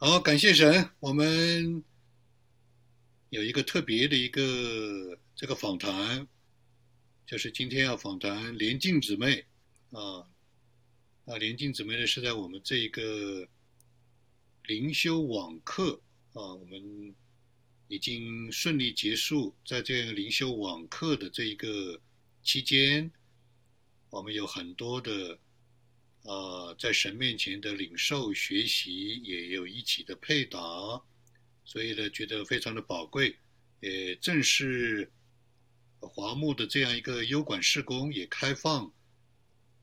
好，感谢神，我们有一个特别的一个这个访谈，就是今天要访谈连静姊妹啊。啊，连静姊妹呢是在我们这一个灵修网课啊，我们已经顺利结束，在这个灵修网课的这一个期间，我们有很多的。啊，在神面前的领受学习也有一起的配搭，所以呢，觉得非常的宝贵。也正是华牧的这样一个优管事工也开放，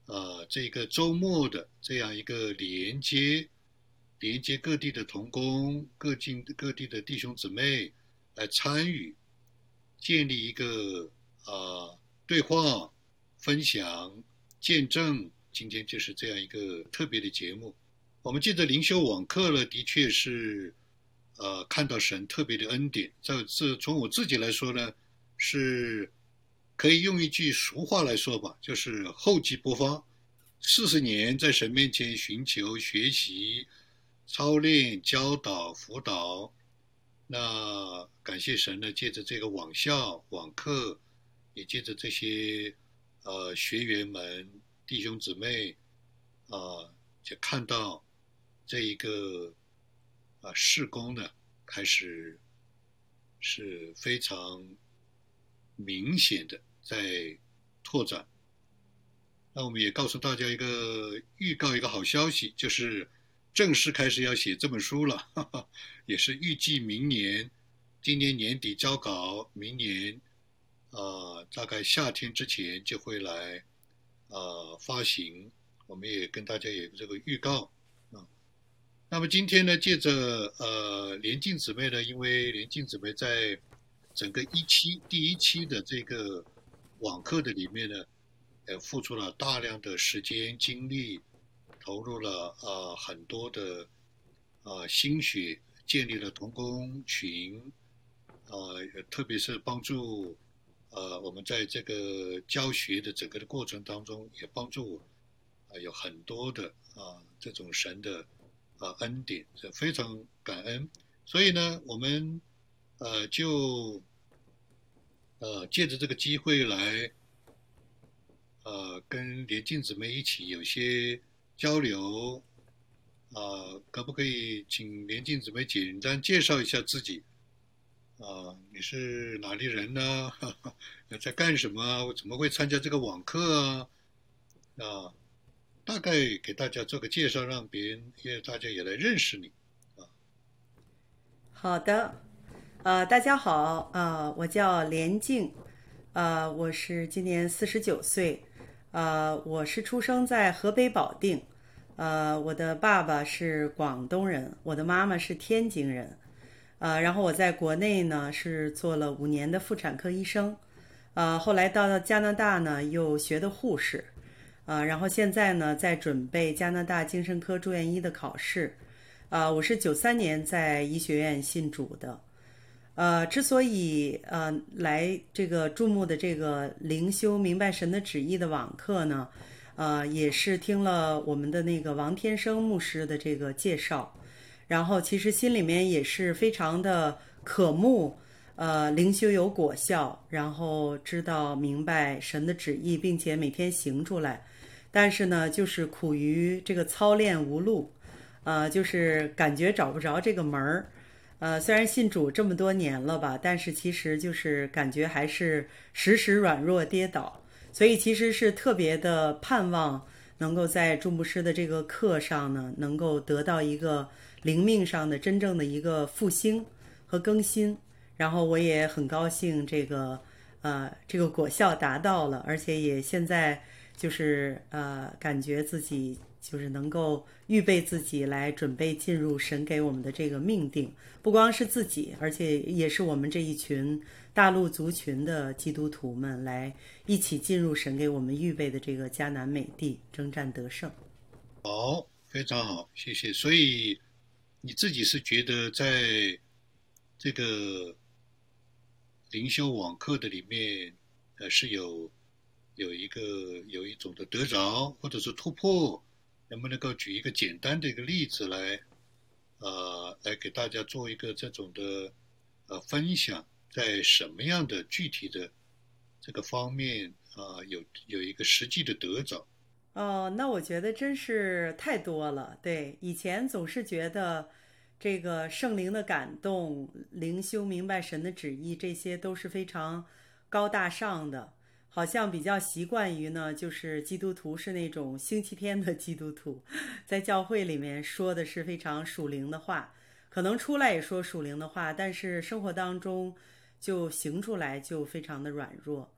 啊，这个周末的这样一个连接，连接各地的同工、各境各地的弟兄姊妹来参与，建立一个啊对话、分享、见证。今天就是这样一个特别的节目。我们借着灵修网课呢，的确是，呃，看到神特别的恩典。这这从我自己来说呢，是可以用一句俗话来说吧，就是厚积薄发。四十年在神面前寻求、学习、操练、教导、辅导，那感谢神呢，借着这个网校网课，也借着这些呃学员们。弟兄姊妹，啊，就看到这一个啊，事工呢，开始是非常明显的在拓展。那我们也告诉大家一个预告，一个好消息，就是正式开始要写这本书了，哈哈，也是预计明年，今年年底交稿，明年啊，大概夏天之前就会来。呃，发行，我们也跟大家有这个预告啊。那么今天呢，借着呃连静姊妹呢，因为连静姊妹在整个一期第一期的这个网课的里面呢，呃，付出了大量的时间精力，投入了呃很多的呃心血，建立了同工群，呃，特别是帮助。呃，我们在这个教学的整个的过程当中，也帮助啊有很多的啊这种神的啊恩典，是非常感恩。所以呢，我们呃就呃借着这个机会来呃跟连静姊妹一起有些交流啊，可不可以请连静姊妹简单介绍一下自己？啊，你是哪里人呢？在干什么？我怎么会参加这个网课啊？啊，大概给大家做个介绍，让别人也大家也来认识你啊。好的，呃，大家好，呃，我叫连静，呃，我是今年四十九岁，呃，我是出生在河北保定，呃，我的爸爸是广东人，我的妈妈是天津人。呃，然后我在国内呢是做了五年的妇产科医生，呃，后来到了加拿大呢又学的护士，啊，然后现在呢在准备加拿大精神科住院医的考试，啊，我是九三年在医学院信主的，呃，之所以呃来这个注目的这个灵修明白神的旨意的网课呢，呃，也是听了我们的那个王天生牧师的这个介绍。然后其实心里面也是非常的渴慕，呃，灵修有果效，然后知道明白神的旨意，并且每天行出来。但是呢，就是苦于这个操练无路，呃，就是感觉找不着这个门儿。呃，虽然信主这么多年了吧，但是其实就是感觉还是时时软弱跌倒。所以其实是特别的盼望能够在朱牧师的这个课上呢，能够得到一个。灵命上的真正的一个复兴和更新，然后我也很高兴，这个呃，这个果效达到了，而且也现在就是呃，感觉自己就是能够预备自己来准备进入神给我们的这个命定，不光是自己，而且也是我们这一群大陆族群的基督徒们来一起进入神给我们预备的这个迦南美地，征战得胜。好，非常好，谢谢。所以。你自己是觉得在这个灵修网课的里面，呃，是有有一个有一种的得着，或者是突破，能不能够举一个简单的一个例子来，呃，来给大家做一个这种的呃分享，在什么样的具体的这个方面啊，有有一个实际的得着。哦，那我觉得真是太多了。对，以前总是觉得这个圣灵的感动、灵修明白神的旨意，这些都是非常高大上的，好像比较习惯于呢，就是基督徒是那种星期天的基督徒，在教会里面说的是非常属灵的话，可能出来也说属灵的话，但是生活当中就行出来就非常的软弱。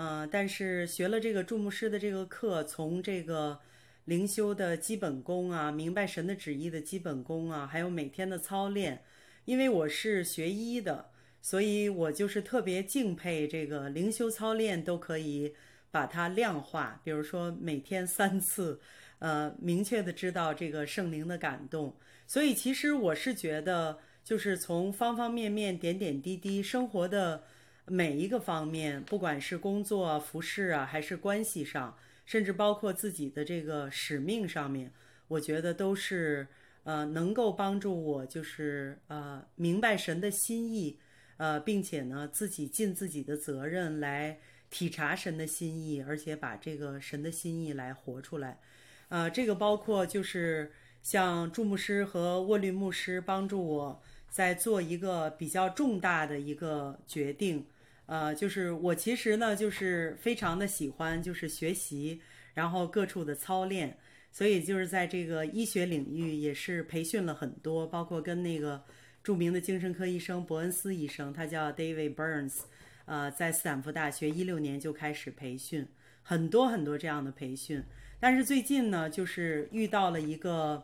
嗯，但是学了这个注牧师的这个课，从这个灵修的基本功啊，明白神的旨意的基本功啊，还有每天的操练，因为我是学医的，所以我就是特别敬佩这个灵修操练都可以把它量化，比如说每天三次，呃，明确的知道这个圣灵的感动。所以其实我是觉得，就是从方方面面、点点滴滴生活的。每一个方面，不管是工作、服饰啊，还是关系上，甚至包括自己的这个使命上面，我觉得都是呃能够帮助我，就是呃明白神的心意，呃，并且呢自己尽自己的责任来体察神的心意，而且把这个神的心意来活出来。呃，这个包括就是像祝牧师和沃律牧师帮助我在做一个比较重大的一个决定。呃，就是我其实呢，就是非常的喜欢，就是学习，然后各处的操练，所以就是在这个医学领域也是培训了很多，包括跟那个著名的精神科医生伯恩斯医生，他叫 David Burns，呃，在斯坦福大学一六年就开始培训，很多很多这样的培训，但是最近呢，就是遇到了一个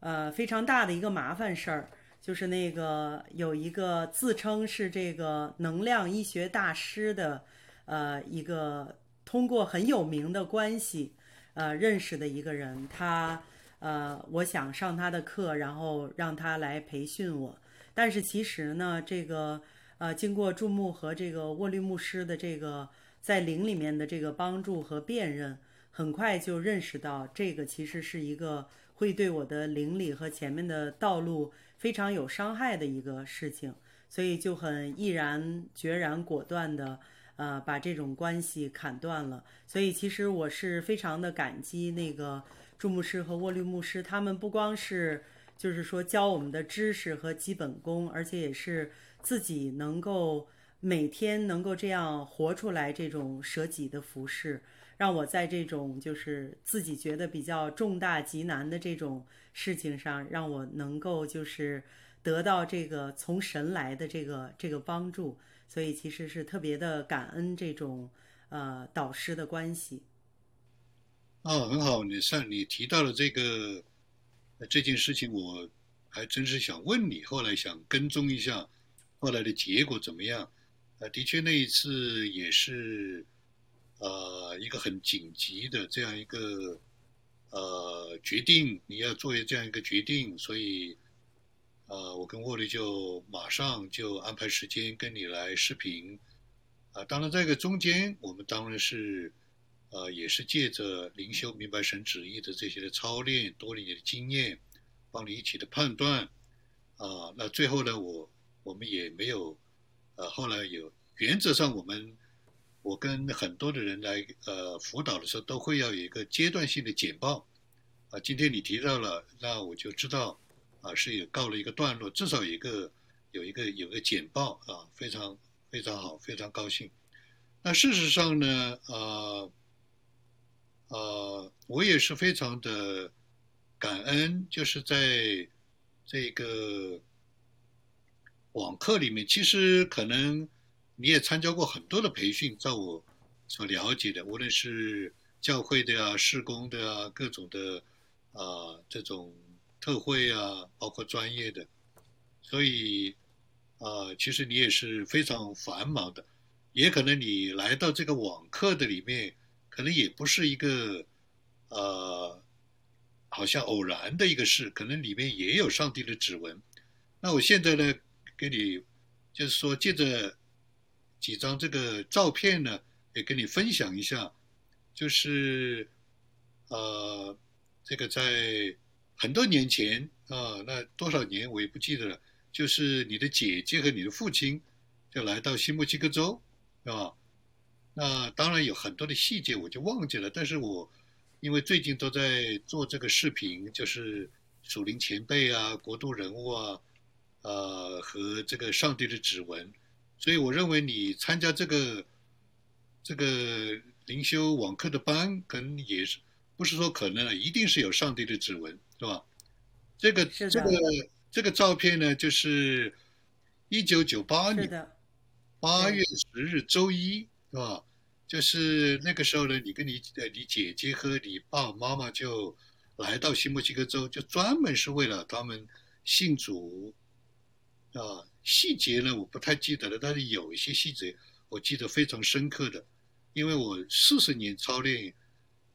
呃非常大的一个麻烦事儿。就是那个有一个自称是这个能量医学大师的，呃，一个通过很有名的关系，呃，认识的一个人，他，呃，我想上他的课，然后让他来培训我。但是其实呢，这个，呃，经过注目和这个沃律牧师的这个在灵里面的这个帮助和辨认，很快就认识到这个其实是一个会对我的灵里和前面的道路。非常有伤害的一个事情，所以就很毅然决然、果断的，呃，把这种关系砍断了。所以其实我是非常的感激那个祝牧师和沃律牧师，他们不光是就是说教我们的知识和基本功，而且也是自己能够每天能够这样活出来这种舍己的服饰。让我在这种就是自己觉得比较重大极难的这种事情上，让我能够就是得到这个从神来的这个这个帮助，所以其实是特别的感恩这种呃导师的关系。哦，很好，你上你提到了这个这件事情，我还真是想问你，后来想跟踪一下，后来的结果怎么样？呃，的确那一次也是。呃，一个很紧急的这样一个呃决定，你要做这样一个决定，所以呃，我跟沃利就马上就安排时间跟你来视频。啊，当然这个中间，我们当然是呃，也是借着灵修明白神旨意的这些的操练，多了你的经验，帮你一起的判断。啊，那最后呢，我我们也没有呃，后来有原则上我们。我跟很多的人来呃辅导的时候，都会要有一个阶段性的简报，啊，今天你提到了，那我就知道，啊，是有告了一个段落，至少有一个有一个有个简报啊，非常非常好，非常高兴。那事实上呢，呃，呃，我也是非常的感恩，就是在这个网课里面，其实可能。你也参加过很多的培训，在我所了解的，无论是教会的啊、施工的啊、各种的啊这种特会啊，包括专业的，所以啊，其实你也是非常繁忙的，也可能你来到这个网课的里面，可能也不是一个呃好像偶然的一个事，可能里面也有上帝的指纹。那我现在呢，给你就是说借着。几张这个照片呢，也跟你分享一下，就是呃，这个在很多年前啊，那多少年我也不记得了。就是你的姐姐和你的父亲就来到新墨西哥州，啊，那当然有很多的细节我就忘记了。但是我因为最近都在做这个视频，就是属灵前辈啊、国度人物啊，呃，和这个上帝的指纹，所以我认为你参加这个这个灵修网课的班，可能也是不是说可能啊，一定是有上帝的指纹，是吧？这个这个这个照片呢，就是一九九八年八月十日周一，是吧？就是那个时候呢，你跟你呃你姐姐和你爸爸妈妈就来到新墨西哥州，就专门是为了他们信主啊。细节呢我不太记得了，但是有一些细节我记得非常深刻的，因为我四十年操练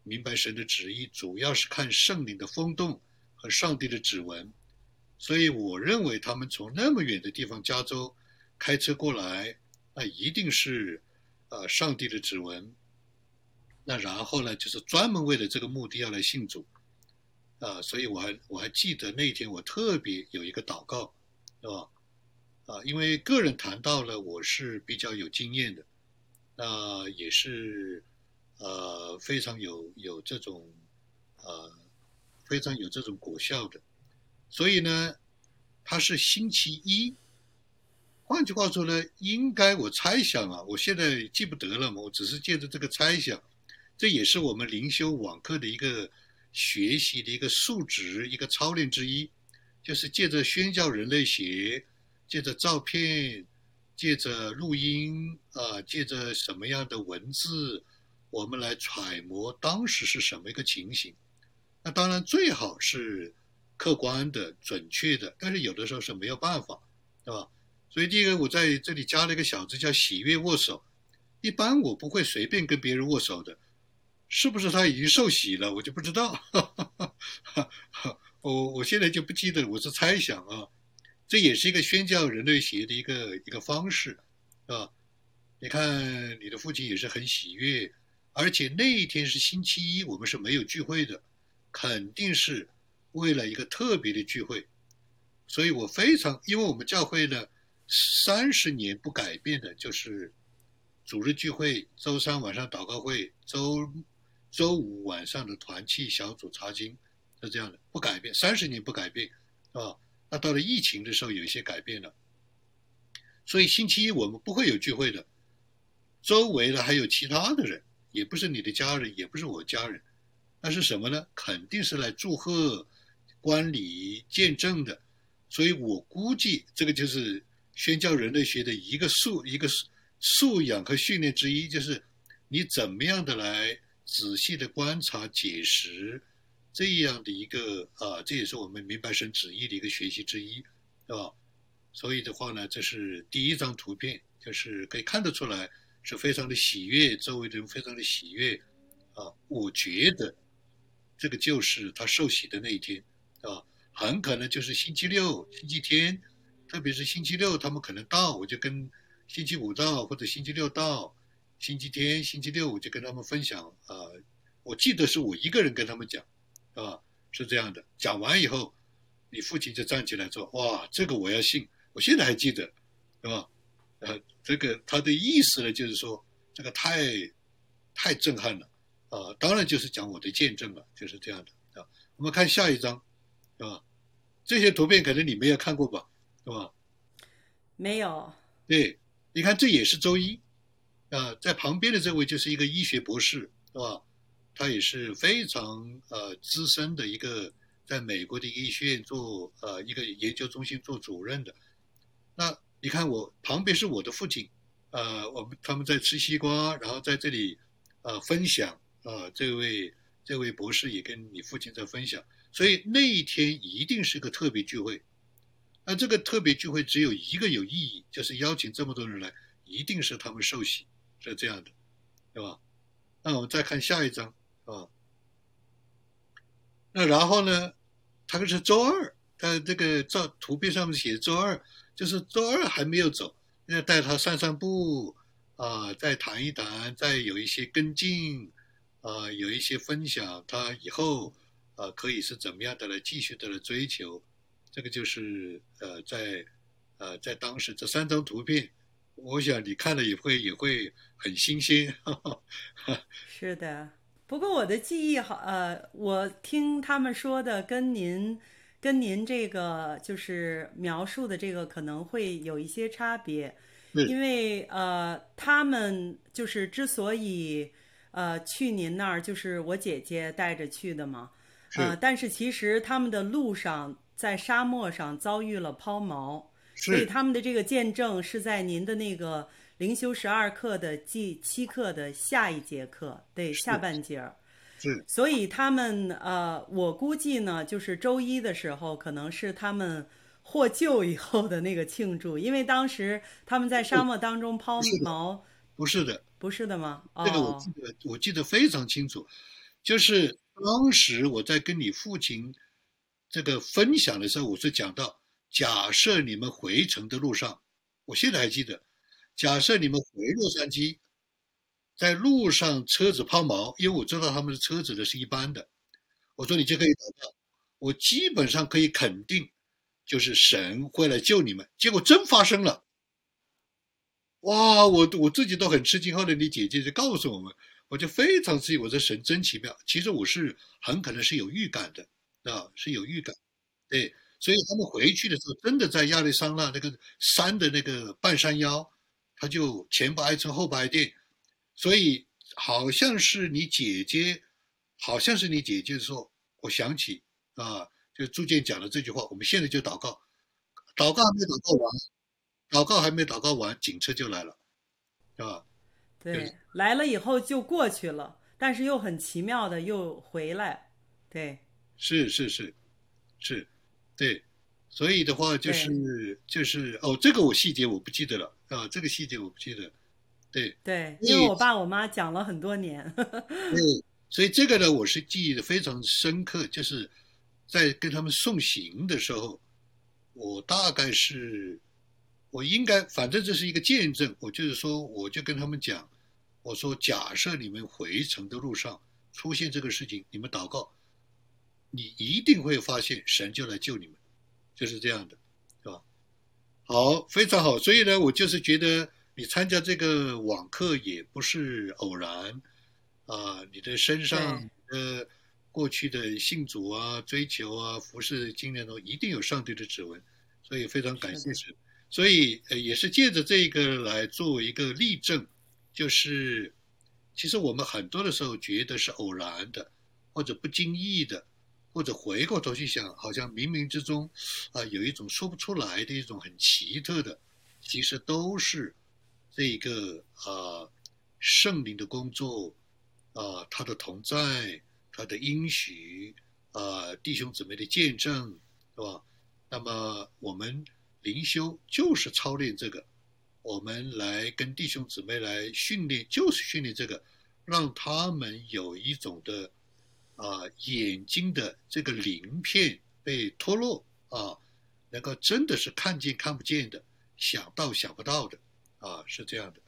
明白神的旨意，主要是看圣灵的风动和上帝的指纹，所以我认为他们从那么远的地方加州开车过来，那一定是呃上帝的指纹。那然后呢，就是专门为了这个目的要来信主，啊，所以我还我还记得那天我特别有一个祷告，是吧？啊，因为个人谈到了我是比较有经验的，那也是呃非常有有这种呃非常有这种果效的，所以呢，它是星期一。换句话说呢，应该我猜想啊，我现在记不得了嘛，我只是借着这个猜想，这也是我们灵修网课的一个学习的一个素质、一个操练之一，就是借着宣教人类学，借着照片，借着录音啊，借着什么样的文字，我们来揣摩当时是什么一个情形。那当然最好是客观的、准确的，但是有的时候是没有办法，对吧？所以第一个我在这里加了一个小字叫喜悦握手。一般我不会随便跟别人握手的，是不是他已经受洗了，我就不知道。我我现在就不记得，我是猜想啊。这也是一个宣教人类学的一个一个方式，啊，你看你的父亲也是很喜悦，而且那一天是星期一，我们是没有聚会的，肯定是为了一个特别的聚会，所以我非常，因为我们教会呢三十年不改变的就是组织聚会，周三晚上祷告会，周周五晚上的团契小组查经，是这样的，不改变，三十年不改变，啊。那到了疫情的时候，有一些改变了，所以星期一我们不会有聚会的。周围的还有其他的人，也不是你的家人，也不是我家人，那是什么呢？肯定是来祝贺、观礼、见证的。所以我估计这个就是宣教人类学的一个素一个素养和训练之一，就是你怎么样的来仔细的观察、解释。这样的一个啊，这也是我们明白神旨意的一个学习之一，对吧？所以的话呢，这是第一张图片，就是可以看得出来是非常的喜悦，周围的人非常的喜悦啊。我觉得这个就是他受洗的那一天，啊，很可能就是星期六、星期天，特别是星期六他们可能到，我就跟星期五到或者星期六到，星期天、星期六我就跟他们分享啊。我记得是我一个人跟他们讲。啊，是这样的。讲完以后，你父亲就站起来说：“哇，这个我要信，我现在还记得，是吧？呃，这个他的意思呢，就是说这个太太震撼了啊！当然就是讲我的见证了，就是这样的啊。我们看下一张，啊？这些图片可能你没有看过吧，是吧？没有。对，你看这也是周一啊，在旁边的这位就是一个医学博士，是吧？他也是非常呃资深的一个，在美国的医学院做呃一个研究中心做主任的。那你看我旁边是我的父亲，呃，我们他们在吃西瓜，然后在这里呃分享啊，这位这位博士也跟你父亲在分享，所以那一天一定是个特别聚会。那这个特别聚会只有一个有意义，就是邀请这么多人来，一定是他们受洗，是这样的，对吧？那我们再看下一张。啊，那然后呢？他可是周二，他这个照图片上面写周二，就是周二还没有走，要带他散散步啊，再谈一谈，再有一些跟进啊，有一些分享，他以后啊可以是怎么样的来继续的来追求这个就是呃，在呃在当时这三张图片，我想你看了也会也会很新鲜。是的，不过我的记忆好，呃，我听他们说的跟您跟您这个就是描述的这个可能会有一些差别，因为呃，他们就是之所以呃去您那儿，就是我姐姐带着去的嘛，呃，但是其实他们的路上在沙漠上遭遇了抛锚，所以他们的这个见证是在您的那个。灵修十二课的第七课的下一节课，对下半节儿，是，所以他们呃，我估计呢，就是周一的时候，可能是他们获救以后的那个庆祝，因为当时他们在沙漠当中抛锚，不是的，不是的吗？这个我记得，我记得非常清楚，就是当时我在跟你父亲这个分享的时候，我是讲到，假设你们回程的路上，我现在还记得。假设你们回洛杉矶，在路上车子抛锚，因为我知道他们的车子的是一般的，我说你就可以祷告，我基本上可以肯定，就是神会来救你们。结果真发生了，哇！我我自己都很吃惊。后来你姐姐就告诉我们，我就非常吃惊。我说神真奇妙。其实我是很可能是有预感的啊，是有预感。对，所以他们回去的时候，真的在亚利桑那那个山的那个半山腰。他就前不挨村后不挨店，所以好像是你姐姐，好像是你姐姐说，我想起啊，就朱建讲的这句话，我们现在就祷告，祷告还没祷告完，祷告还没祷告完，警车就来了，是吧？对，来了以后就过去了，但是又很奇妙的又回来，对，是是是，是，对。所以的话就是就是哦，这个我细节我不记得了啊，这个细节我不记得。对对，因为我爸我妈讲了很多年。对，所以这个呢，我是记忆的非常深刻，就是在跟他们送行的时候，我大概是我应该反正这是一个见证，我就是说我就跟他们讲，我说假设你们回程的路上出现这个事情，你们祷告，你一定会发现神就来救你们。就是这样的？好，非常好。所以呢，我就是觉得你参加这个网课也不是偶然啊，你的身上的过去的信主啊、追求啊、服侍经验中一定有上帝的指纹，所以非常感谢神。所以呃，也是借着这个来作为一个例证，就是其实我们很多的时候觉得是偶然的，或者不经意的。或者回过头去想，好像冥冥之中，啊，有一种说不出来的一种很奇特的，其实都是这一个啊圣灵的工作，啊他的同在，他的应许，啊弟兄姊妹的见证，是吧？那么我们灵修就是操练这个，我们来跟弟兄姊妹来训练，就是训练这个，让他们有一种的。啊，眼睛的这个鳞片被脱落啊，能够真的是看见看不见的，想到想不到的啊，是这样的，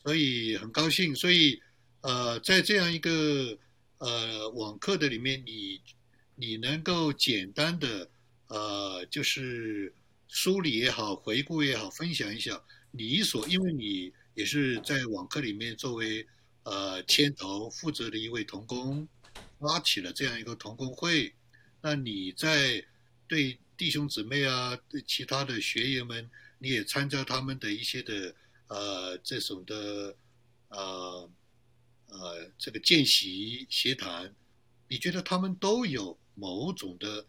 所以很高兴。所以呃，在这样一个呃网课的里面，你你能够简单的呃，就是梳理也好，回顾也好，分享一下你所，因为你也是在网课里面作为呃牵头负责的一位童工。拉起了这样一个同工会，那你在对弟兄姊妹啊，对其他的学员们，你也参加他们的一些的呃这种的呃呃这个见习协谈，你觉得他们都有某种的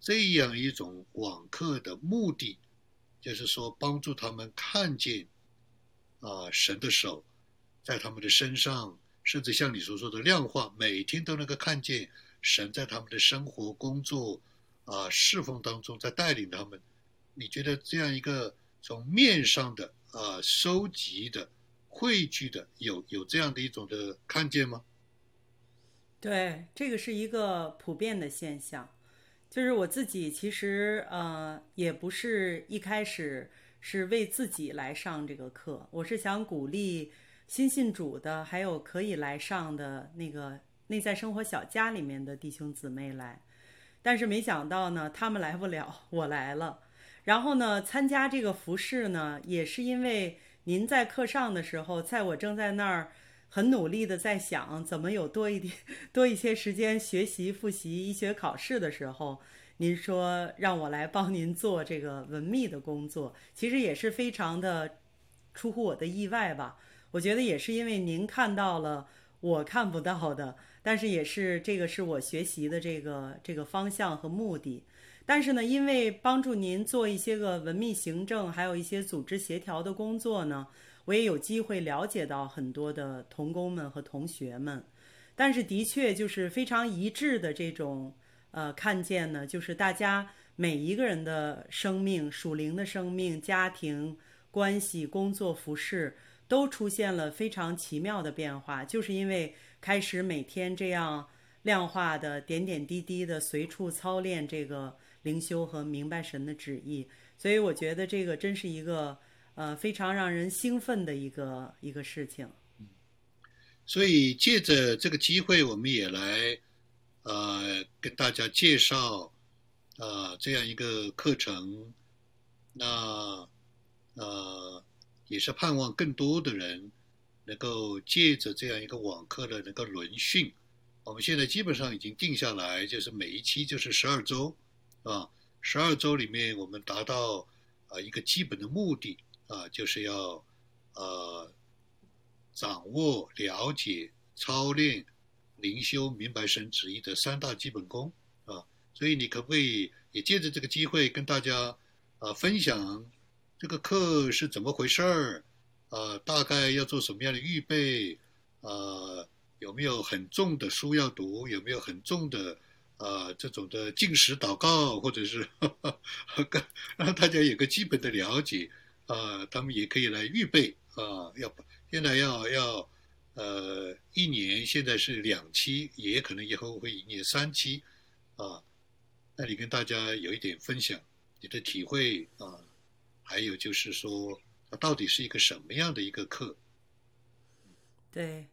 这样一种网课的目的，就是说帮助他们看见啊神的手在他们的身上。甚至像你所说的量化，每天都能够看见神在他们的生活、工作啊侍奉当中在带领他们。你觉得这样一个从面上的啊收集的汇聚的，有有这样的一种的看见吗？对，这个是一个普遍的现象。就是我自己其实呃也不是一开始是为自己来上这个课，我是想鼓励。新信主的，还有可以来上的那个内在生活小家里面的弟兄姊妹来，但是没想到呢，他们来不了，我来了。然后呢，参加这个服饰呢，也是因为您在课上的时候，在我正在那儿很努力的在想怎么有多一点、多一些时间学习复习医学考试的时候，您说让我来帮您做这个文秘的工作，其实也是非常的出乎我的意外吧。我觉得也是因为您看到了我看不到的，但是也是这个是我学习的这个这个方向和目的。但是呢，因为帮助您做一些个文秘行政，还有一些组织协调的工作呢，我也有机会了解到很多的童工们和同学们。但是的确就是非常一致的这种呃看见呢，就是大家每一个人的生命、属灵的生命、家庭关系、工作、服饰都出现了非常奇妙的变化，就是因为开始每天这样量化的点点滴滴的随处操练这个。灵修和明白神的旨意，所以我觉得这个真是一个呃非常让人兴奋的一个一个事情。所以借着这个机会，我们也来呃跟大家介绍呃这样一个课程。那呃也是盼望更多的人能够借着这样一个网课的能够轮训。我们现在基本上已经定下来，就是每一期就是十二周。啊，十二周里面，我们达到啊一个基本的目的啊，就是要呃掌握、了解、操练、灵修、明白神旨意的三大基本功啊。所以你可不可以也借着这个机会跟大家啊分享这个课是怎么回事儿？啊，大概要做什么样的预备？啊，有没有很重的书要读？有没有很重的？啊，这种的进食祷告，或者是让大家有个基本的了解啊，他们也可以来预备啊。要现在要要呃一年，现在是两期，也可能以后会一年三期啊。那你跟大家有一点分享你的体会啊，还有就是说，它到底是一个什么样的一个课？对。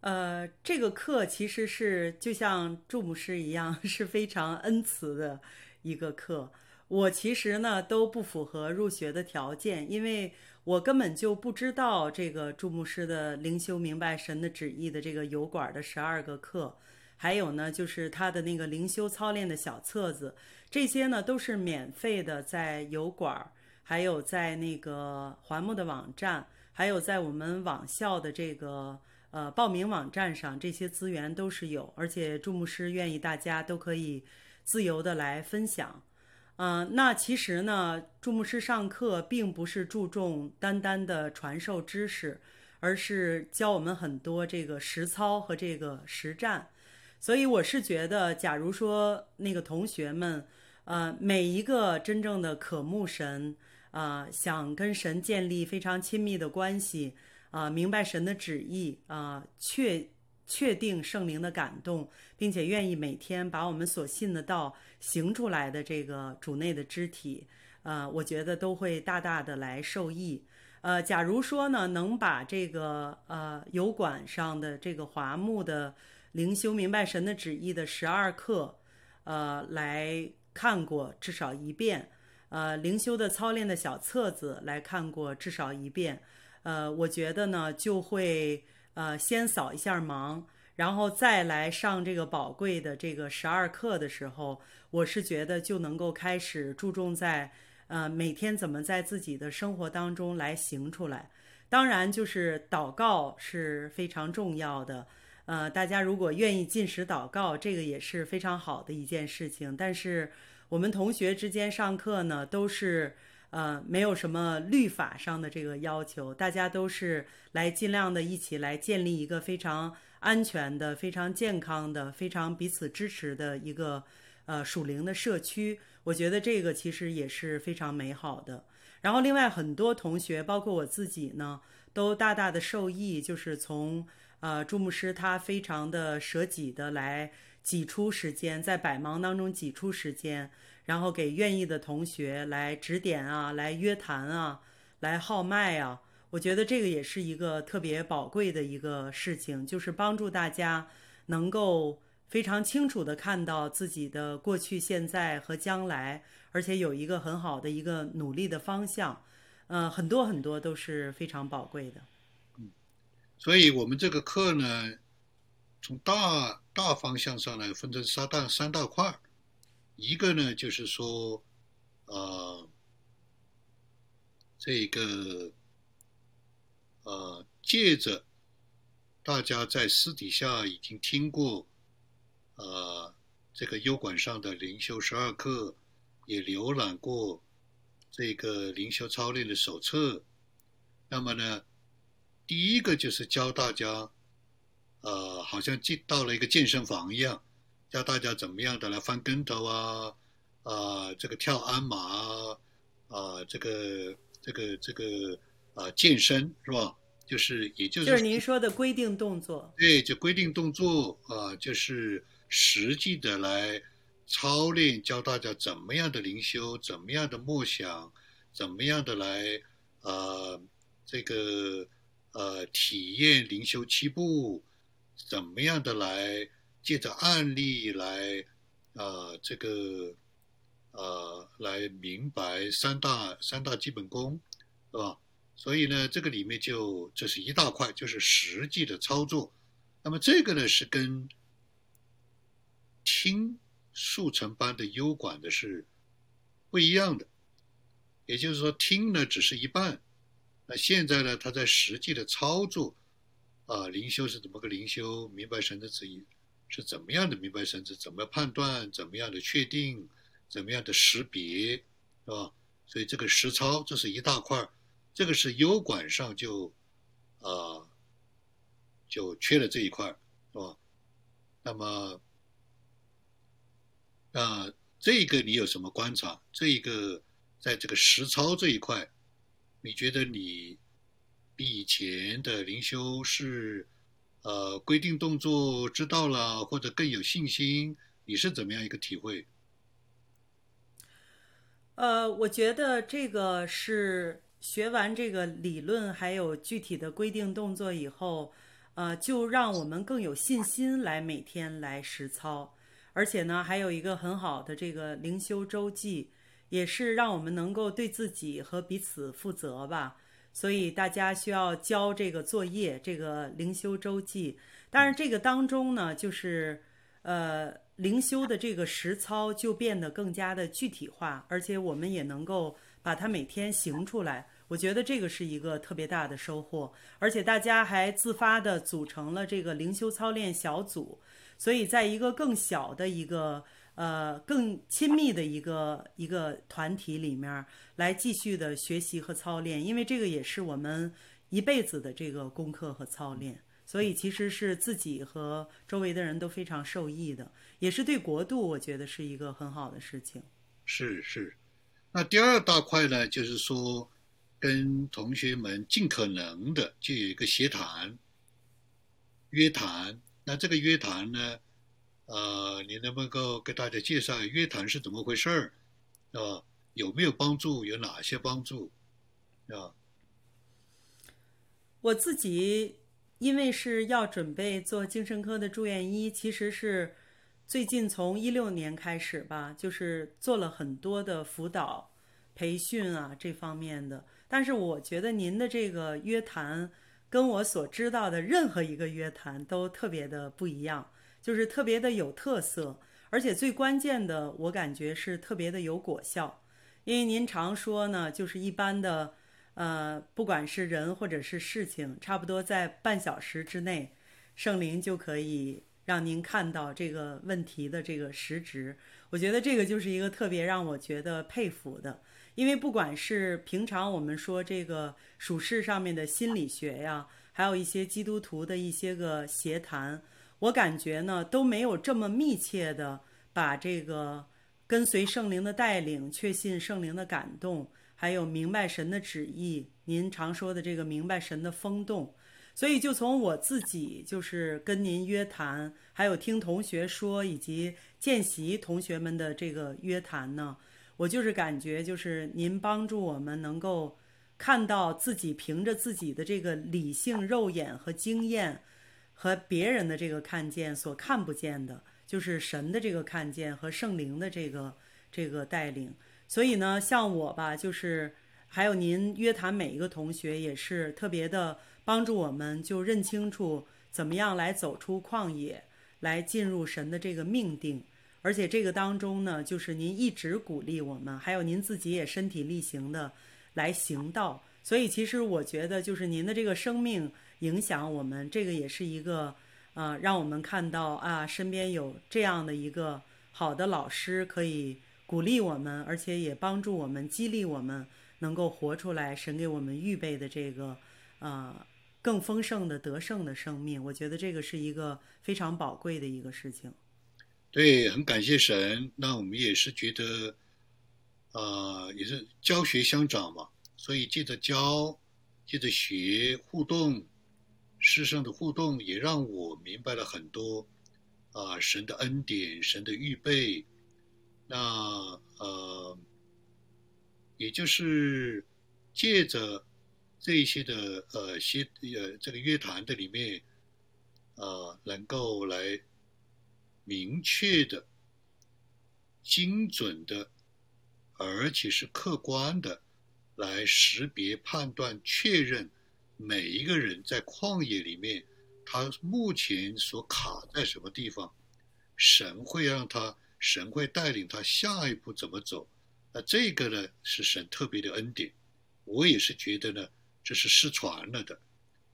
呃，这个课其实是就像祝牧师一样，是非常恩慈的一个课。我其实呢都不符合入学的条件，因为我根本就不知道这个祝牧师的灵修明白神的旨意的这个油管的十二个课，还有呢就是他的那个灵修操练的小册子，这些呢都是免费的，在油管，还有在那个环木的网站，还有在我们网校的这个。呃，报名网站上这些资源都是有，而且注牧师愿意大家都可以自由的来分享。嗯，那其实呢，注牧师上课并不是注重单单的传授知识，而是教我们很多这个实操和这个实战。所以我是觉得，假如说那个同学们，呃，每一个真正的渴慕神，啊，想跟神建立非常亲密的关系。啊，明白神的旨意啊，确确定圣灵的感动，并且愿意每天把我们所信的道行出来的这个主内的肢体，呃，我觉得都会大大的来受益。呃，假如说呢，能把这个呃油管上的这个华木的灵修明白神的旨意的十二课，呃，来看过至少一遍，呃，灵修的操练的小册子来看过至少一遍。呃，我觉得呢，就会呃先扫一下盲，然后再来上这个宝贵的这个十二课的时候，我是觉得就能够开始注重在呃每天怎么在自己的生活当中来行出来。当然，就是祷告是非常重要的。呃，大家如果愿意进食祷告，这个也是非常好的一件事情。但是我们同学之间上课呢，都是。呃，没有什么律法上的这个要求，大家都是来尽量的一起来建立一个非常安全的、非常健康的、非常彼此支持的一个呃属灵的社区。我觉得这个其实也是非常美好的。然后，另外很多同学，包括我自己呢，都大大的受益，就是从呃朱牧师他非常的舍己的来挤出时间，在百忙当中挤出时间。然后给愿意的同学来指点啊，来约谈啊，来号脉啊，我觉得这个也是一个特别宝贵的一个事情，就是帮助大家能够非常清楚的看到自己的过去、现在和将来，而且有一个很好的一个努力的方向，呃，很多很多都是非常宝贵的。嗯所以我们这个课呢，从大大方向上来分成三大三大块儿，一个呢就是说，呃，这个呃，借着大家在私底下已经听过，呃，这个优管上的灵修十二课，也浏览过这个灵修操练的手册，那么呢？第一个就是教大家，呃，好像进到了一个健身房一样，教大家怎么样的来翻跟头啊，啊，这个跳鞍马啊，啊，这个这个这个啊，健身是吧？就是也就是就是您说的规定动作，对，就规定动作啊，就是实际的来操练，教大家怎么样的灵修，怎么样的默想，怎么样的来啊，这个。呃，体验灵修七步，怎么样的来借着案例来，呃，这个，呃，来明白三大三大基本功，是吧？所以呢，这个里面就这是一大块，就是实际的操作。那么这个呢，是跟听速成班的优管的是不一样的，也就是说，听呢只是一半。那现在呢？他在实际的操作，啊，灵修是怎么个灵修？明白神的旨意是怎么样的？明白神旨怎么判断？怎么样的确定？怎么样的识别？是吧？所以这个实操这是一大块儿，这个是优管上就，啊，就缺了这一块儿，是吧？那么，那，这个你有什么观察？这一个在这个实操这一块。你觉得你比以前的灵修是呃规定动作知道了，或者更有信心？你是怎么样一个体会？呃，我觉得这个是学完这个理论还有具体的规定动作以后，呃，就让我们更有信心来每天来实操，而且呢，还有一个很好的这个灵修周记。也是让我们能够对自己和彼此负责吧，所以大家需要交这个作业，这个灵修周记。当然，这个当中呢，就是呃，灵修的这个实操就变得更加的具体化，而且我们也能够把它每天行出来。我觉得这个是一个特别大的收获，而且大家还自发的组成了这个灵修操练小组，所以在一个更小的一个。呃，更亲密的一个一个团体里面来继续的学习和操练，因为这个也是我们一辈子的这个功课和操练，所以其实是自己和周围的人都非常受益的，也是对国度我觉得是一个很好的事情。是是，那第二大块呢，就是说跟同学们尽可能的就有一个协谈、约谈，那这个约谈呢？呃，你能不能够给大家介绍约谈是怎么回事儿，啊？有没有帮助？有哪些帮助？啊？我自己因为是要准备做精神科的住院医，其实是最近从一六年开始吧，就是做了很多的辅导、培训啊这方面的。但是我觉得您的这个约谈跟我所知道的任何一个约谈都特别的不一样。就是特别的有特色，而且最关键的，我感觉是特别的有果效。因为您常说呢，就是一般的，呃，不管是人或者是事情，差不多在半小时之内，圣灵就可以让您看到这个问题的这个实质。我觉得这个就是一个特别让我觉得佩服的，因为不管是平常我们说这个属世上面的心理学呀，还有一些基督徒的一些个协谈。我感觉呢都没有这么密切的把这个跟随圣灵的带领、确信圣灵的感动，还有明白神的旨意，您常说的这个明白神的风动。所以就从我自己就是跟您约谈，还有听同学说，以及见习同学们的这个约谈呢，我就是感觉就是您帮助我们能够看到自己凭着自己的这个理性肉眼和经验。和别人的这个看见所看不见的，就是神的这个看见和圣灵的这个这个带领。所以呢，像我吧，就是还有您约谈每一个同学，也是特别的帮助我们，就认清楚怎么样来走出旷野，来进入神的这个命定。而且这个当中呢，就是您一直鼓励我们，还有您自己也身体力行的来行道。所以其实我觉得，就是您的这个生命影响我们，这个也是一个啊，让我们看到啊，身边有这样的一个好的老师可以鼓励我们，而且也帮助我们、激励我们，能够活出来神给我们预备的这个啊更丰盛的得胜的生命。我觉得这个是一个非常宝贵的一个事情。对，很感谢神。那我们也是觉得，啊，也是教学相长嘛。所以借着教，借着学互动，师生的互动也让我明白了很多，啊，神的恩典，神的预备。那呃，也就是借着这些的呃些呃这个乐团的里面，啊，能够来。明确的、精准的，而且是客观的，来识别、判断、确认每一个人在旷野里面，他目前所卡在什么地方，神会让他，神会带领他下一步怎么走。那这个呢，是神特别的恩典。我也是觉得呢，这是失传了的，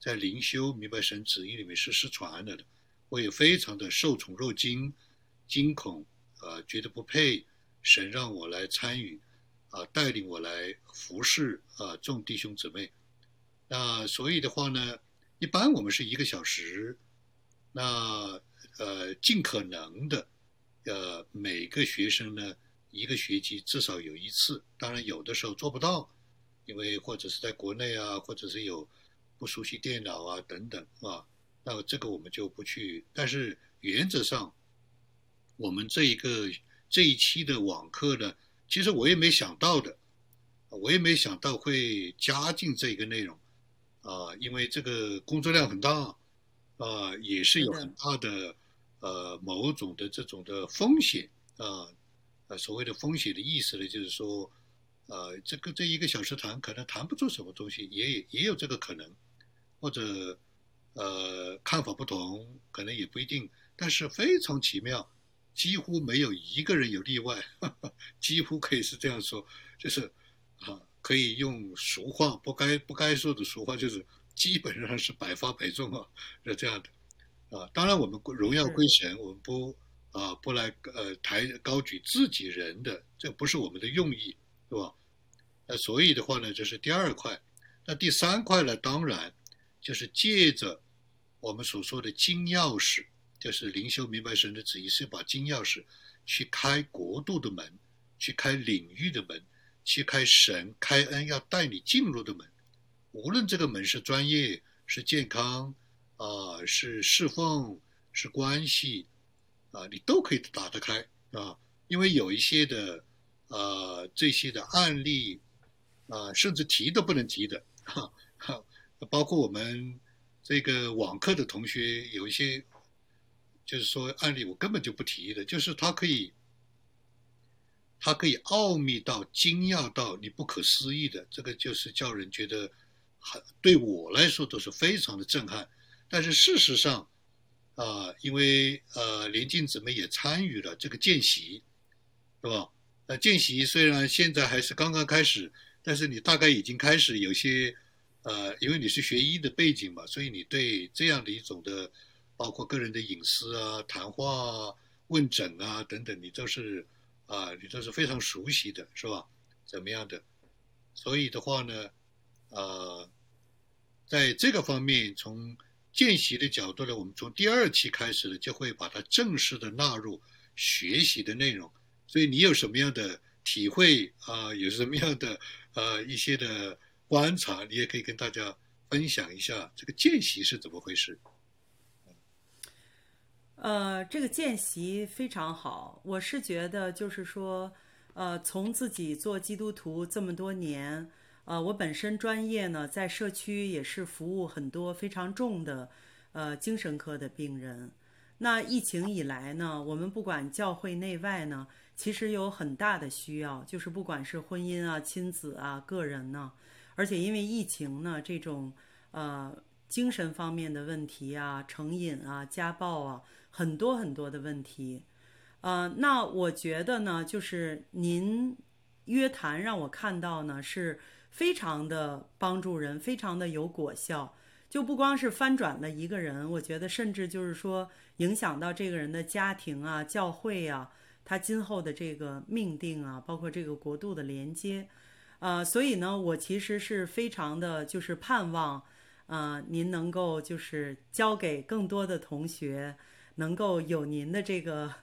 在灵修明白神旨意里面是失传了的。我也非常的受宠若惊，惊恐，呃，觉得不配，神让我来参与，啊，带领我来服侍啊，众弟兄姊妹。那所以的话呢，一般我们是一个小时，那呃，尽可能的，呃，每个学生呢，一个学期至少有一次。当然有的时候做不到，因为或者是在国内啊，或者是有不熟悉电脑啊等等啊。那这个我们就不去，但是原则上，我们这一个这一期的网课呢，其实我也没想到的，我也没想到会加进这个内容，啊，因为这个工作量很大，啊，也是有很大的呃某种的这种的风险啊，呃，所谓的风险的意思呢，就是说，呃，这个这一个小时谈可能谈不出什么东西，也也有这个可能，或者。呃，看法不同，可能也不一定，但是非常奇妙，几乎没有一个人有例外，几乎可以是这样说，就是啊，可以用俗话，不该不该说的俗话，就是基本上是百发百中啊，是这样的啊。当然，我们荣耀归神，我们不啊不来呃抬高举自己人的，这不是我们的用意，是吧？那所以的话呢，这是第二块。那第三块呢，当然就是借着。我们所说的金钥匙，就是灵修明白神的旨意，是把金钥匙去开国度的门，去开领域的门，去开神开恩要带你进入的门。无论这个门是专业、是健康啊、是侍奉、是关系啊，你都可以打得开啊。因为有一些的啊这些的案例啊，甚至提都不能提的哈，包括我们。这个网课的同学有一些，就是说案例我根本就不提的，就是他可以，它可以奥秘到惊讶到你不可思议的，这个就是叫人觉得很对我来说都是非常的震撼。但是事实上，啊，因为呃连静姊妹也参与了这个见习，是吧？呃见习虽然现在还是刚刚开始，但是你大概已经开始有些。呃，因为你是学医的背景嘛，所以你对这样的一种的，包括个人的隐私啊、谈话、啊、问诊啊等等，你都是啊，你都是非常熟悉的，是吧？怎么样的？所以的话呢，呃，在这个方面，从见习的角度呢，我们从第二期开始呢，就会把它正式的纳入学习的内容。所以你有什么样的体会啊？有什么样的呃一些的？观察，你也可以跟大家分享一下这个见习是怎么回事。呃，这个见习非常好，我是觉得就是说，呃，从自己做基督徒这么多年，呃，我本身专业呢在社区也是服务很多非常重的呃精神科的病人，那疫情以来呢，我们不管教会内外呢，其实有很大的需要，就是不管是婚姻啊、亲子啊、个人呢，而且因为疫情呢，这种呃精神方面的问题啊、成瘾啊、家暴啊，很多很多的问题。呃，那我觉得呢，就是您约谈让我看到呢，是非常的帮助人，非常的有果效。就不光是翻转了一个人，我觉得甚至就是说影响到这个人的家庭啊、教会啊，他今后的这个命定啊，包括这个国度的连接，呃，所以呢，我其实是非常的就是盼望，呃，您能够就是教给更多的同学，能够有您的这个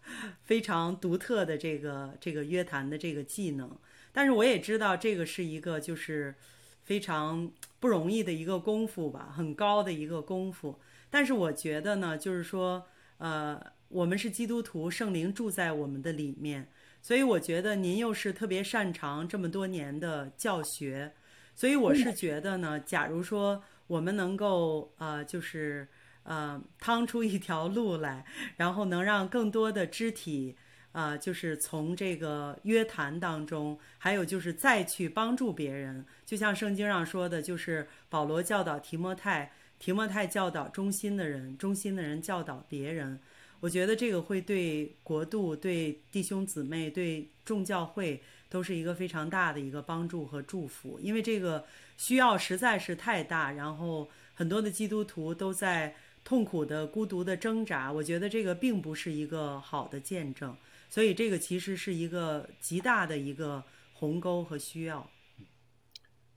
非常独特的这个这个约谈的这个技能，但是我也知道这个是一个就是非常。不容易的一个功夫吧，很高的一个功夫。但是我觉得呢，就是说，呃，我们是基督徒，圣灵住在我们的里面，所以我觉得您又是特别擅长这么多年的教学，所以我是觉得呢，假如说我们能够呃，就是呃，趟出一条路来，然后能让更多的肢体。啊，就是从这个约谈当中，还有就是再去帮助别人，就像圣经上说的，就是保罗教导提摩太，提摩太教导忠心的人，忠心的人教导别人。我觉得这个会对国度、对弟兄姊妹、对众教会都是一个非常大的一个帮助和祝福，因为这个需要实在是太大，然后很多的基督徒都在痛苦的、孤独的挣扎。我觉得这个并不是一个好的见证。所以这个其实是一个极大的一个鸿沟和需要。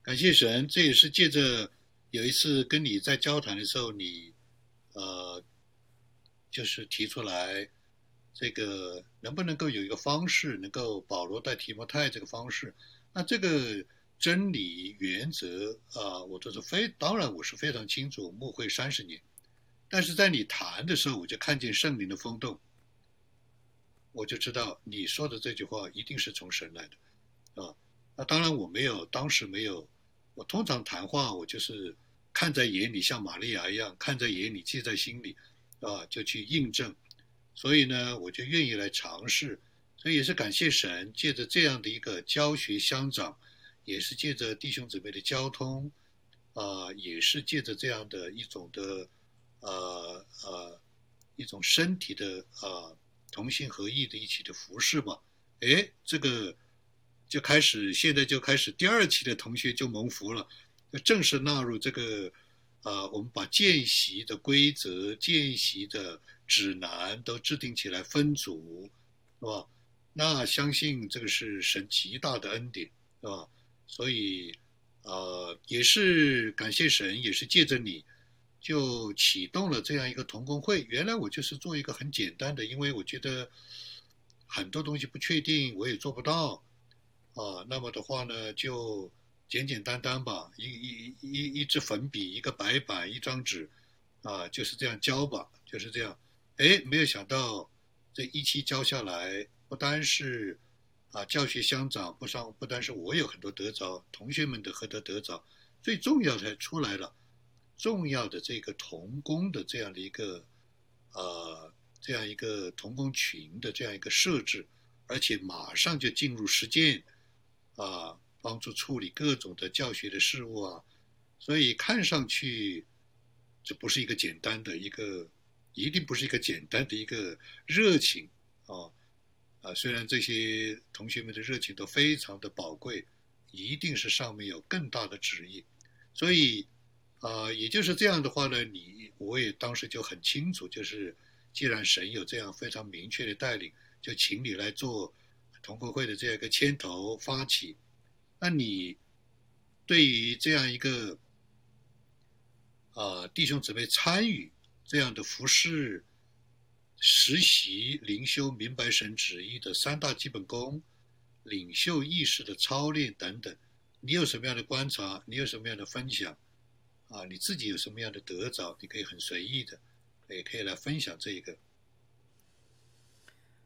感谢神，这也是借着有一次跟你在交谈的时候，你呃，就是提出来这个能不能够有一个方式，能够保罗带提摩太这个方式。那这个真理原则啊，我都是非当然我是非常清楚，牧会三十年，但是在你谈的时候，我就看见圣灵的风动。我就知道你说的这句话一定是从神来的，啊，那当然我没有，当时没有。我通常谈话，我就是看在眼里，像玛利亚一样看在眼里，记在心里，啊，就去印证。所以呢，我就愿意来尝试。所以也是感谢神，借着这样的一个教学相长，也是借着弟兄姊妹的交通，啊，也是借着这样的一种的，呃呃，一种身体的啊。同心合意的一起的服饰嘛，哎，这个就开始，现在就开始第二期的同学就蒙福了，就正式纳入这个，啊，我们把见习的规则、见习的指南都制定起来，分组，是吧？那相信这个是神极大的恩典，是吧？所以，呃，也是感谢神，也是借着你。就启动了这样一个同工会。原来我就是做一个很简单的，因为我觉得很多东西不确定，我也做不到啊。那么的话呢，就简简单单吧，一一一一支粉笔，一个白板，一张纸啊，就是这样教吧，就是这样。哎，没有想到这一期教下来，不单是啊教学相长，不上不单是我有很多得着，同学们的何德得着，最重要的出来了。重要的这个童工的这样的一个，呃，这样一个童工群的这样一个设置，而且马上就进入实践，啊，帮助处理各种的教学的事务啊，所以看上去这不是一个简单的一个，一定不是一个简单的一个热情啊，啊，虽然这些同学们的热情都非常的宝贵，一定是上面有更大的旨意，所以。啊，也就是这样的话呢，你我也当时就很清楚，就是既然神有这样非常明确的带领，就请你来做同工会的这样一个牵头发起。那你对于这样一个啊弟兄姊妹参与这样的服饰实习、灵修、明白神旨意的三大基本功、领袖意识的操练等等，你有什么样的观察？你有什么样的分享？啊，你自己有什么样的得着？你可以很随意的，也可以来分享这一个。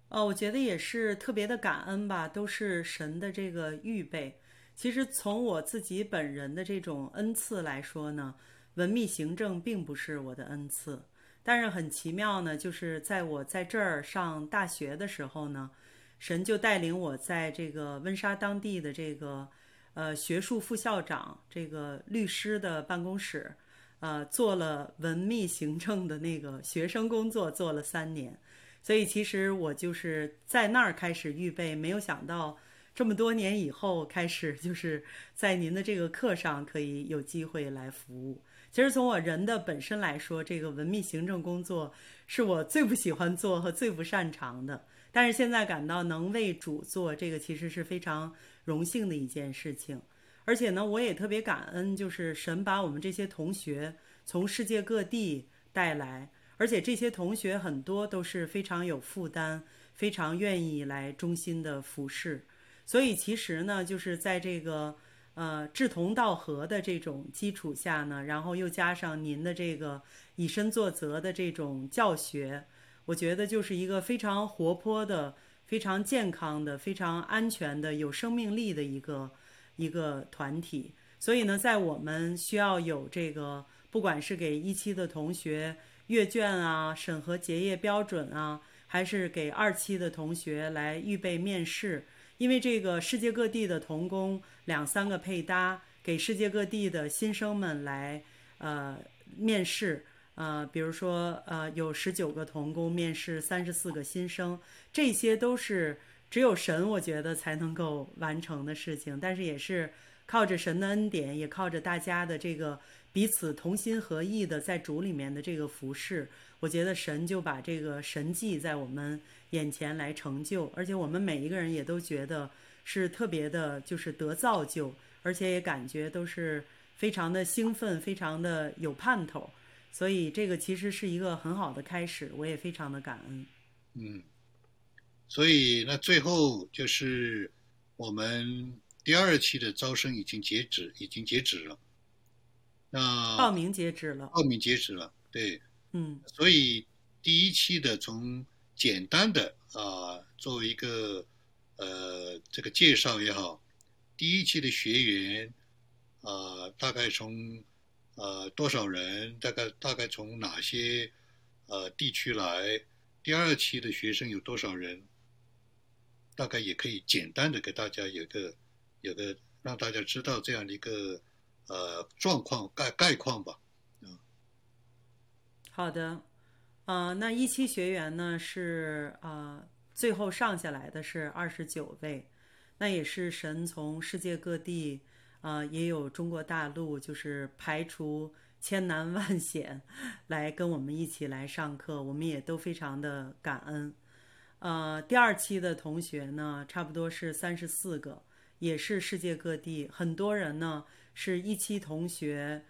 哦，我觉得也是特别的感恩吧，都是神的这个预备。其实从我自己本人的这种恩赐来说呢，文秘行政并不是我的恩赐。但是很奇妙呢，就是在我在这儿上大学的时候呢，神就带领我在这个温莎当地的这个呃学术副校长这个律师的办公室，呃做了文秘行政的那个学生工作，做了三年。所以其实我就是在那儿开始预备，没有想到这么多年以后开始，就是在您的这个课上可以有机会来服务。其实从我人的本身来说，这个文秘行政工作是我最不喜欢做和最不擅长的。但是现在感到能为主做这个，其实是非常荣幸的一件事情。而且呢，我也特别感恩，就是神把我们这些同学从世界各地带来。而且这些同学很多都是非常有负担，非常愿意来中心的服侍。所以其实呢，就是在这个呃志同道合的这种基础下呢，然后又加上您的这个以身作则的这种教学，我觉得就是一个非常活泼的、非常健康的、非常安全的、有生命力的一个一个团体。所以呢，在我们需要有这个，不管是给一期的同学。阅卷啊，审核结业标准啊，还是给二期的同学来预备面试。因为这个世界各地的童工两三个配搭，给世界各地的新生们来呃面试。呃，比如说呃有十九个童工面试三十四个新生，这些都是只有神我觉得才能够完成的事情。但是也是靠着神的恩典，也靠着大家的这个。彼此同心合意的在主里面的这个服饰，我觉得神就把这个神迹在我们眼前来成就，而且我们每一个人也都觉得是特别的，就是得造就，而且也感觉都是非常的兴奋，非常的有盼头，所以这个其实是一个很好的开始，我也非常的感恩。嗯，所以那最后就是我们第二期的招生已经截止，已经截止了。那报名截止了，报名截止了，对，嗯，所以第一期的从简单的啊，作为一个呃这个介绍也好，第一期的学员啊，大概从呃多少人，大概大概从哪些呃地区来，第二期的学生有多少人，大概也可以简单的给大家有个有个让大家知道这样的一个。呃，状况概概况吧，好的，呃，那一期学员呢是啊，最后上下来的是二十九位，那也是神从世界各地啊，也有中国大陆，就是排除千难万险来跟我们一起来上课，我们也都非常的感恩。呃，第二期的同学呢，差不多是三十四个，也是世界各地，很多人呢。是一期同学，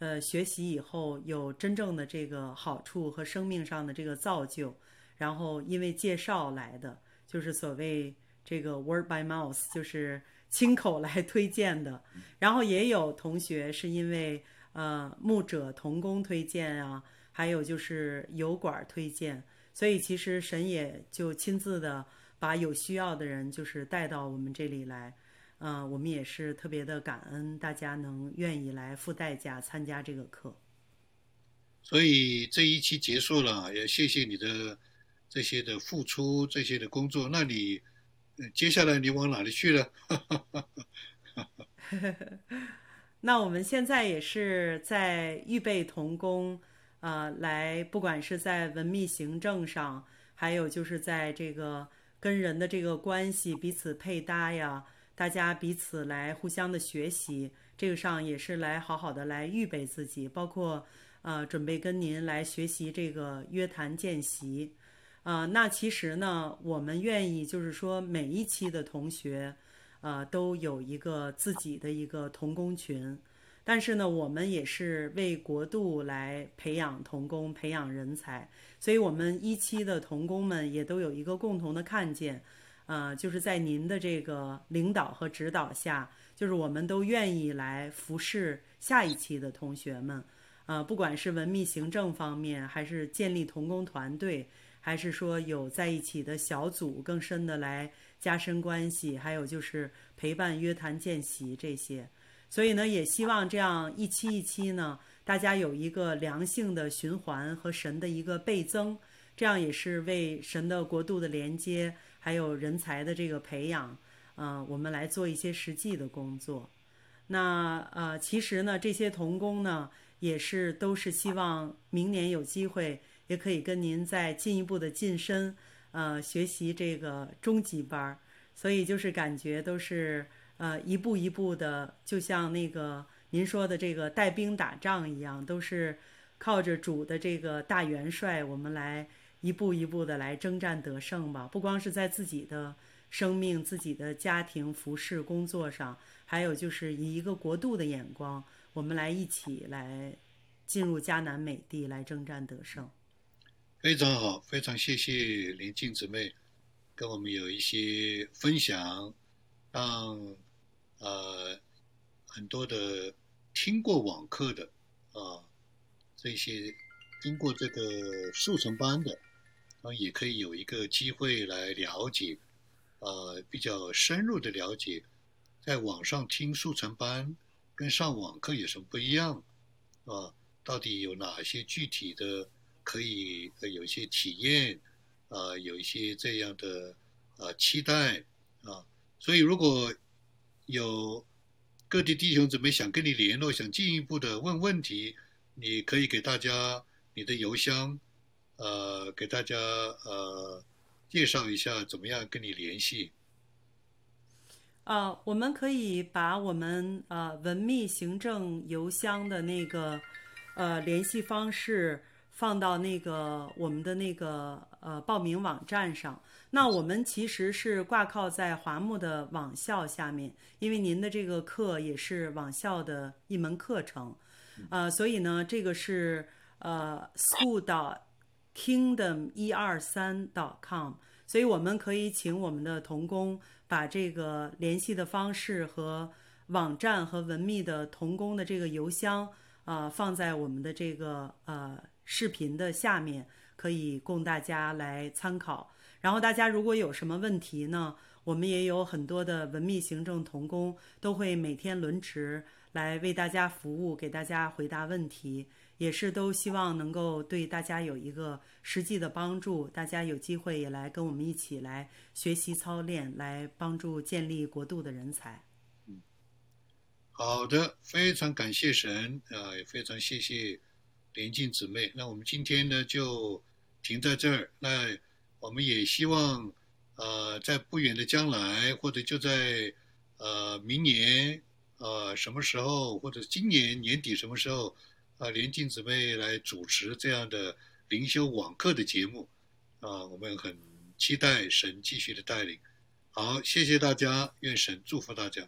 呃，学习以后有真正的这个好处和生命上的这个造就，然后因为介绍来的，就是所谓这个 word by mouth，就是亲口来推荐的。然后也有同学是因为呃牧者同工推荐啊，还有就是油管推荐，所以其实神也就亲自的把有需要的人就是带到我们这里来。嗯，我们也是特别的感恩，大家能愿意来付代价参加这个课。所以这一期结束了，也谢谢你的这些的付出，这些的工作。那你接下来你往哪里去了？那我们现在也是在预备童工，呃，来不管是在文秘行政上，还有就是在这个跟人的这个关系彼此配搭呀。大家彼此来互相的学习，这个上也是来好好的来预备自己，包括呃准备跟您来学习这个约谈见习，啊，那其实呢，我们愿意就是说每一期的同学，呃，都有一个自己的一个童工群，但是呢，我们也是为国度来培养童工、培养人才，所以我们一期的童工们也都有一个共同的看见。呃，就是在您的这个领导和指导下，就是我们都愿意来服侍下一期的同学们。呃，不管是文秘行政方面，还是建立童工团队，还是说有在一起的小组，更深的来加深关系，还有就是陪伴约谈见习这些。所以呢，也希望这样一期一期呢。大家有一个良性的循环和神的一个倍增，这样也是为神的国度的连接，还有人才的这个培养，呃，我们来做一些实际的工作。那呃，其实呢，这些童工呢，也是都是希望明年有机会，也可以跟您再进一步的晋升，呃，学习这个中级班儿。所以就是感觉都是呃一步一步的，就像那个您说的这个带兵打仗一样，都是靠着主的这个大元帅，我们来一步一步的来征战得胜吧。不光是在自己的生命、自己的家庭、服饰、工作上。还有就是以一个国度的眼光，我们来一起来进入迦南美地来征战得胜。非常好，非常谢谢林静姊妹跟我们有一些分享，让呃很多的听过网课的啊这些经过这个速成班的然后也可以有一个机会来了解，呃比较深入的了解。在网上听速成班跟上网课有什么不一样啊？到底有哪些具体的可以有一些体验啊？有一些这样的啊期待啊？所以如果有各地弟兄姊妹想跟你联络，想进一步的问问题，你可以给大家你的邮箱，呃，给大家呃介绍一下怎么样跟你联系。呃，我们可以把我们呃文秘行政邮箱的那个呃联系方式放到那个我们的那个呃报名网站上。那我们其实是挂靠在华木的网校下面，因为您的这个课也是网校的一门课程，呃，所以呢，这个是呃 school 的 kingdom 一二三 dot com，所以我们可以请我们的童工。把这个联系的方式和网站和文秘的同工的这个邮箱啊，放在我们的这个呃视频的下面，可以供大家来参考。然后大家如果有什么问题呢，我们也有很多的文秘行政同工都会每天轮值来为大家服务，给大家回答问题。也是都希望能够对大家有一个实际的帮助，大家有机会也来跟我们一起来学习操练，来帮助建立国度的人才。嗯，好的，非常感谢神啊，也非常谢谢连静姊妹。那我们今天呢就停在这儿。那我们也希望呃在不远的将来，或者就在呃明年呃什么时候，或者今年年底什么时候。啊，连静姊妹来主持这样的灵修网课的节目，啊，我们很期待神继续的带领。好，谢谢大家，愿神祝福大家。